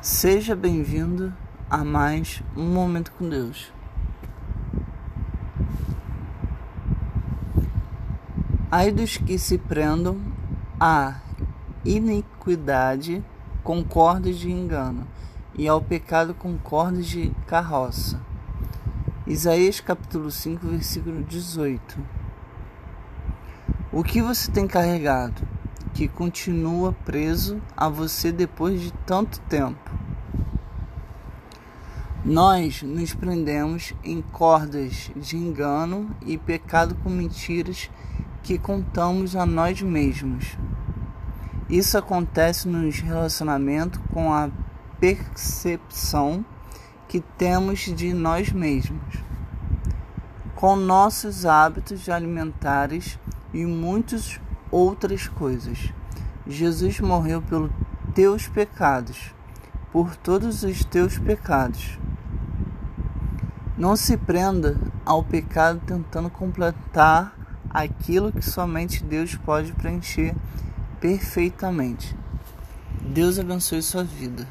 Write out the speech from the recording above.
Seja bem-vindo a mais um momento com Deus. Ai dos que se prendam à iniquidade com cordas de engano e ao pecado com cordas de carroça. Isaías capítulo 5, versículo 18. O que você tem carregado que continua preso a você depois de tanto tempo? Nós nos prendemos em cordas de engano e pecado com mentiras que contamos a nós mesmos. Isso acontece nos relacionamentos com a percepção que temos de nós mesmos, com nossos hábitos alimentares e muitas outras coisas. Jesus morreu pelos teus pecados, por todos os teus pecados. Não se prenda ao pecado tentando completar aquilo que somente Deus pode preencher perfeitamente. Deus abençoe sua vida.